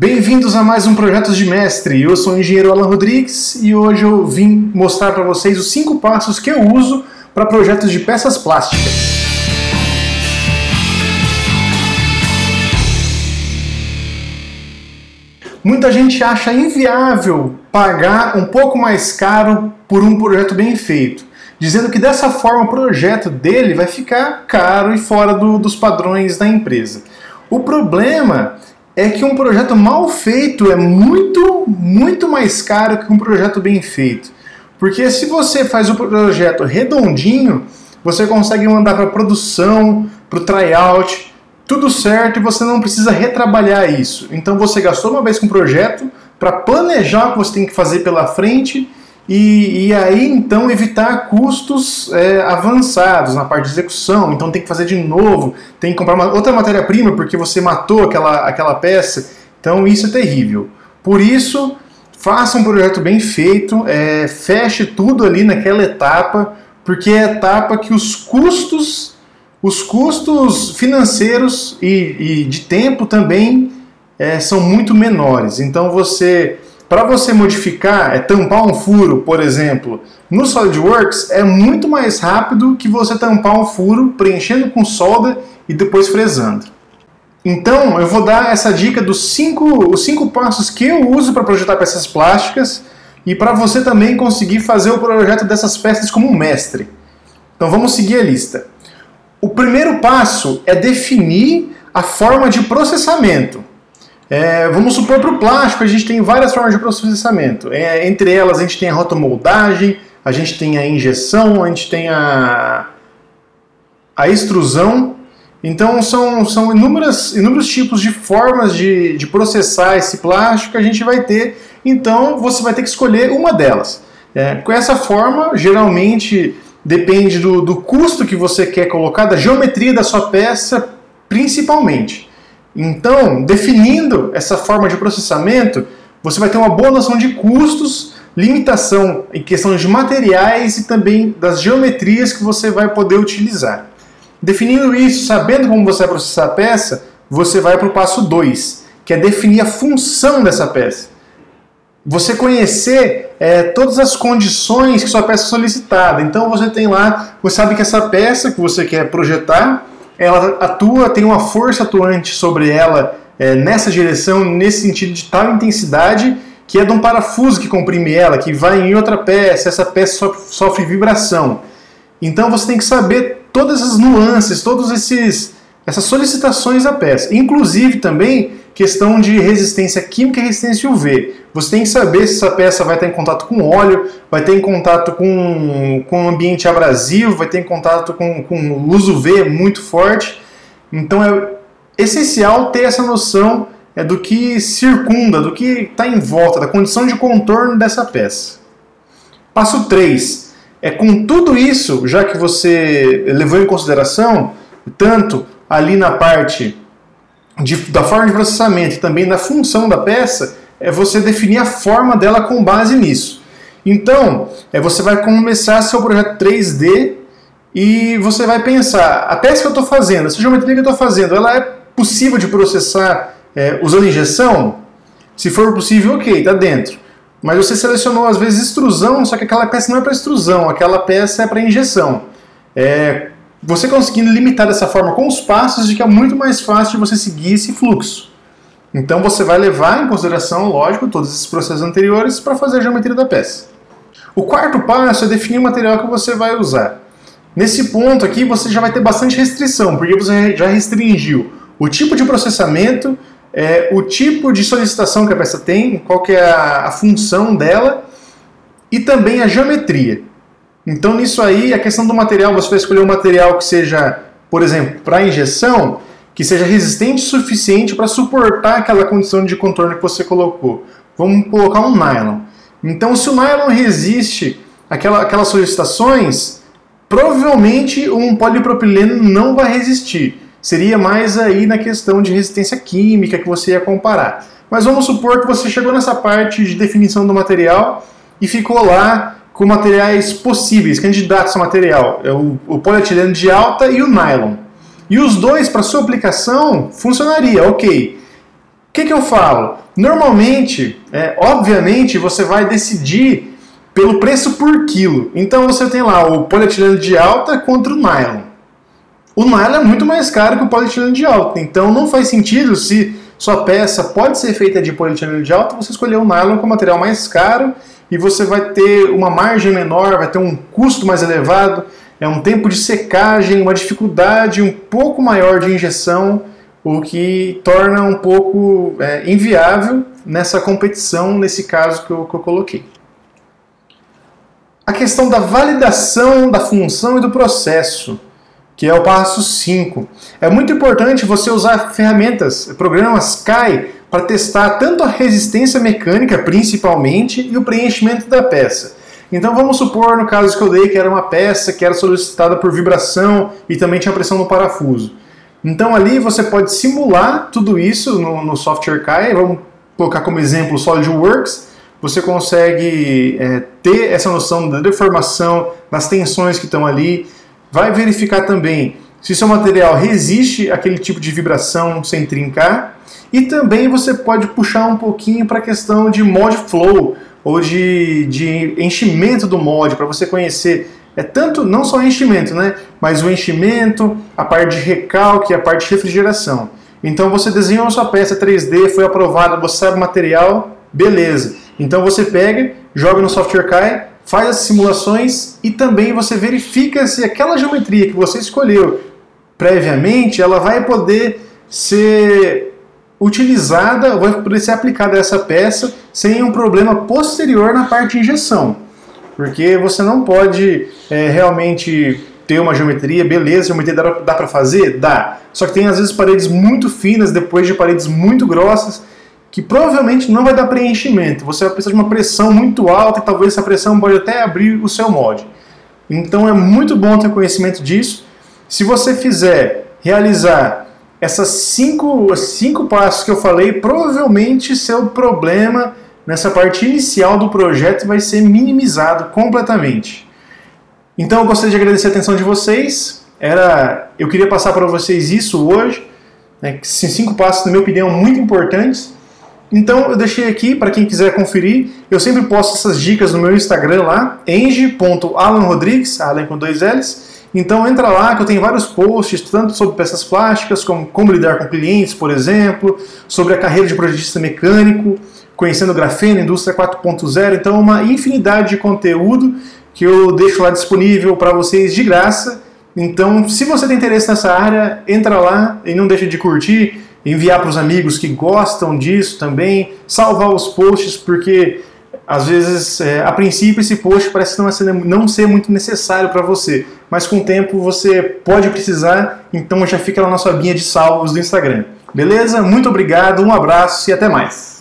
Bem-vindos a mais um Projetos de Mestre. Eu sou o engenheiro Alan Rodrigues e hoje eu vim mostrar para vocês os cinco passos que eu uso para projetos de peças plásticas. Muita gente acha inviável pagar um pouco mais caro por um projeto bem feito, dizendo que dessa forma o projeto dele vai ficar caro e fora do, dos padrões da empresa. O problema é que um projeto mal feito é muito, muito mais caro que um projeto bem feito. Porque se você faz o projeto redondinho, você consegue mandar para produção, para o tryout, tudo certo e você não precisa retrabalhar isso. Então você gastou uma vez com o projeto para planejar o que você tem que fazer pela frente e, e aí então evitar custos é, avançados na parte de execução. Então tem que fazer de novo, tem que comprar uma, outra matéria-prima porque você matou aquela, aquela peça. Então isso é terrível. Por isso, faça um projeto bem feito, é, feche tudo ali naquela etapa, porque é a etapa que os custos os custos financeiros e, e de tempo também é, são muito menores. Então você, para você modificar, é tampar um furo, por exemplo, no SolidWorks é muito mais rápido que você tampar um furo preenchendo com solda e depois fresando. Então eu vou dar essa dica dos cinco, os cinco passos que eu uso para projetar peças plásticas e para você também conseguir fazer o projeto dessas peças como um mestre. Então vamos seguir a lista. O primeiro passo é definir a forma de processamento. É, vamos supor para o plástico, a gente tem várias formas de processamento. É, entre elas, a gente tem a rotomoldagem, a gente tem a injeção, a gente tem a, a extrusão. Então, são, são inúmeras, inúmeros tipos de formas de, de processar esse plástico que a gente vai ter. Então, você vai ter que escolher uma delas. É, com essa forma, geralmente depende do, do custo que você quer colocar, da geometria da sua peça, principalmente. Então, definindo essa forma de processamento, você vai ter uma boa noção de custos, limitação em questões de materiais e também das geometrias que você vai poder utilizar. Definindo isso, sabendo como você vai processar a peça, você vai para o passo 2, que é definir a função dessa peça você conhecer é, todas as condições que sua peça é solicitada. Então você tem lá, você sabe que essa peça que você quer projetar, ela atua, tem uma força atuante sobre ela é, nessa direção, nesse sentido de tal intensidade que é de um parafuso que comprime ela, que vai em outra peça, essa peça sofre, sofre vibração. Então você tem que saber todas as nuances, esses essas solicitações da peça, inclusive também questão de resistência química e resistência UV. Você tem que saber se essa peça vai estar em contato com óleo, vai ter em contato com, com ambiente abrasivo, vai ter em contato com, com luz UV muito forte. Então é essencial ter essa noção é, do que circunda, do que está em volta, da condição de contorno dessa peça. Passo 3. É com tudo isso, já que você levou em consideração, tanto ali na parte de, da forma de processamento e também da função da peça, é você definir a forma dela com base nisso. Então, é, você vai começar seu projeto 3D e você vai pensar, a peça que eu estou fazendo, essa geometria que eu estou fazendo, ela é possível de processar é, usando injeção? Se for possível, ok, está dentro. Mas você selecionou às vezes extrusão, só que aquela peça não é para extrusão, aquela peça é para injeção. É, você conseguindo limitar dessa forma com os passos, que é muito mais fácil de você seguir esse fluxo. Então você vai levar em consideração, lógico, todos esses processos anteriores para fazer a geometria da peça. O quarto passo é definir o material que você vai usar. Nesse ponto aqui você já vai ter bastante restrição, porque você já restringiu o tipo de processamento, é, o tipo de solicitação que a peça tem, qual que é a, a função dela e também a geometria. Então, nisso aí, a questão do material, você vai escolher um material que seja, por exemplo, para injeção, que seja resistente o suficiente para suportar aquela condição de contorno que você colocou. Vamos colocar um nylon. Então, se o nylon resiste àquela, aquelas solicitações, provavelmente um polipropileno não vai resistir. Seria mais aí na questão de resistência química que você ia comparar. Mas vamos supor que você chegou nessa parte de definição do material e ficou lá com materiais possíveis, candidatos a material, é o, o polietileno de alta e o nylon. E os dois, para sua aplicação, funcionaria, ok. que, que eu falo? Normalmente, é, obviamente, você vai decidir pelo preço por quilo. Então você tem lá o polietileno de alta contra o nylon. O nylon é muito mais caro que o polietileno de alta, então não faz sentido se sua peça pode ser feita de polietileno de alta, você escolher o nylon como material mais caro e você vai ter uma margem menor, vai ter um custo mais elevado, é um tempo de secagem, uma dificuldade um pouco maior de injeção o que torna um pouco é, inviável nessa competição, nesse caso que eu, que eu coloquei. A questão da validação da função e do processo, que é o passo 5. É muito importante você usar ferramentas, programas CAI, para testar tanto a resistência mecânica, principalmente, e o preenchimento da peça. Então vamos supor, no caso que eu dei, que era uma peça que era solicitada por vibração e também tinha pressão no parafuso. Então ali você pode simular tudo isso no, no software Kai. Vamos colocar como exemplo o SolidWorks. Você consegue é, ter essa noção da deformação, das tensões que estão ali. Vai verificar também se seu material resiste àquele tipo de vibração sem trincar. E também você pode puxar um pouquinho para a questão de mod flow ou de, de enchimento do mod, para você conhecer é tanto, não só enchimento, né? Mas o enchimento, a parte de recalque, a parte de refrigeração. Então você desenhou a sua peça 3D, foi aprovada, você sabe o material, beleza. Então você pega, joga no software Kai, faz as simulações e também você verifica se aquela geometria que você escolheu previamente, ela vai poder ser utilizada, vai poder ser aplicada essa peça sem um problema posterior na parte de injeção. Porque você não pode é, realmente ter uma geometria, beleza, geometria dá, dá para fazer? Dá. Só que tem às vezes paredes muito finas depois de paredes muito grossas que provavelmente não vai dar preenchimento. Você vai precisar de uma pressão muito alta e talvez essa pressão pode até abrir o seu molde. Então é muito bom ter conhecimento disso. Se você fizer realizar essas cinco, cinco passos que eu falei, provavelmente seu problema nessa parte inicial do projeto vai ser minimizado completamente. Então eu gostaria de agradecer a atenção de vocês. Era, eu queria passar para vocês isso hoje, né, cinco passos, na minha opinião, muito importantes. Então eu deixei aqui para quem quiser conferir. Eu sempre posto essas dicas no meu Instagram lá, eng.alanrodrigues, Alan com dois L's. Então entra lá que eu tenho vários posts, tanto sobre peças plásticas, como como lidar com clientes, por exemplo, sobre a carreira de projetista mecânico, conhecendo grafeno, indústria 4.0, então uma infinidade de conteúdo que eu deixo lá disponível para vocês de graça. Então, se você tem interesse nessa área, entra lá e não deixa de curtir, enviar para os amigos que gostam disso também, salvar os posts, porque às vezes, é, a princípio, esse post parece não ser, não ser muito necessário para você, mas com o tempo você pode precisar, então já fica na sua linha de salvos do Instagram. Beleza? Muito obrigado, um abraço e até mais.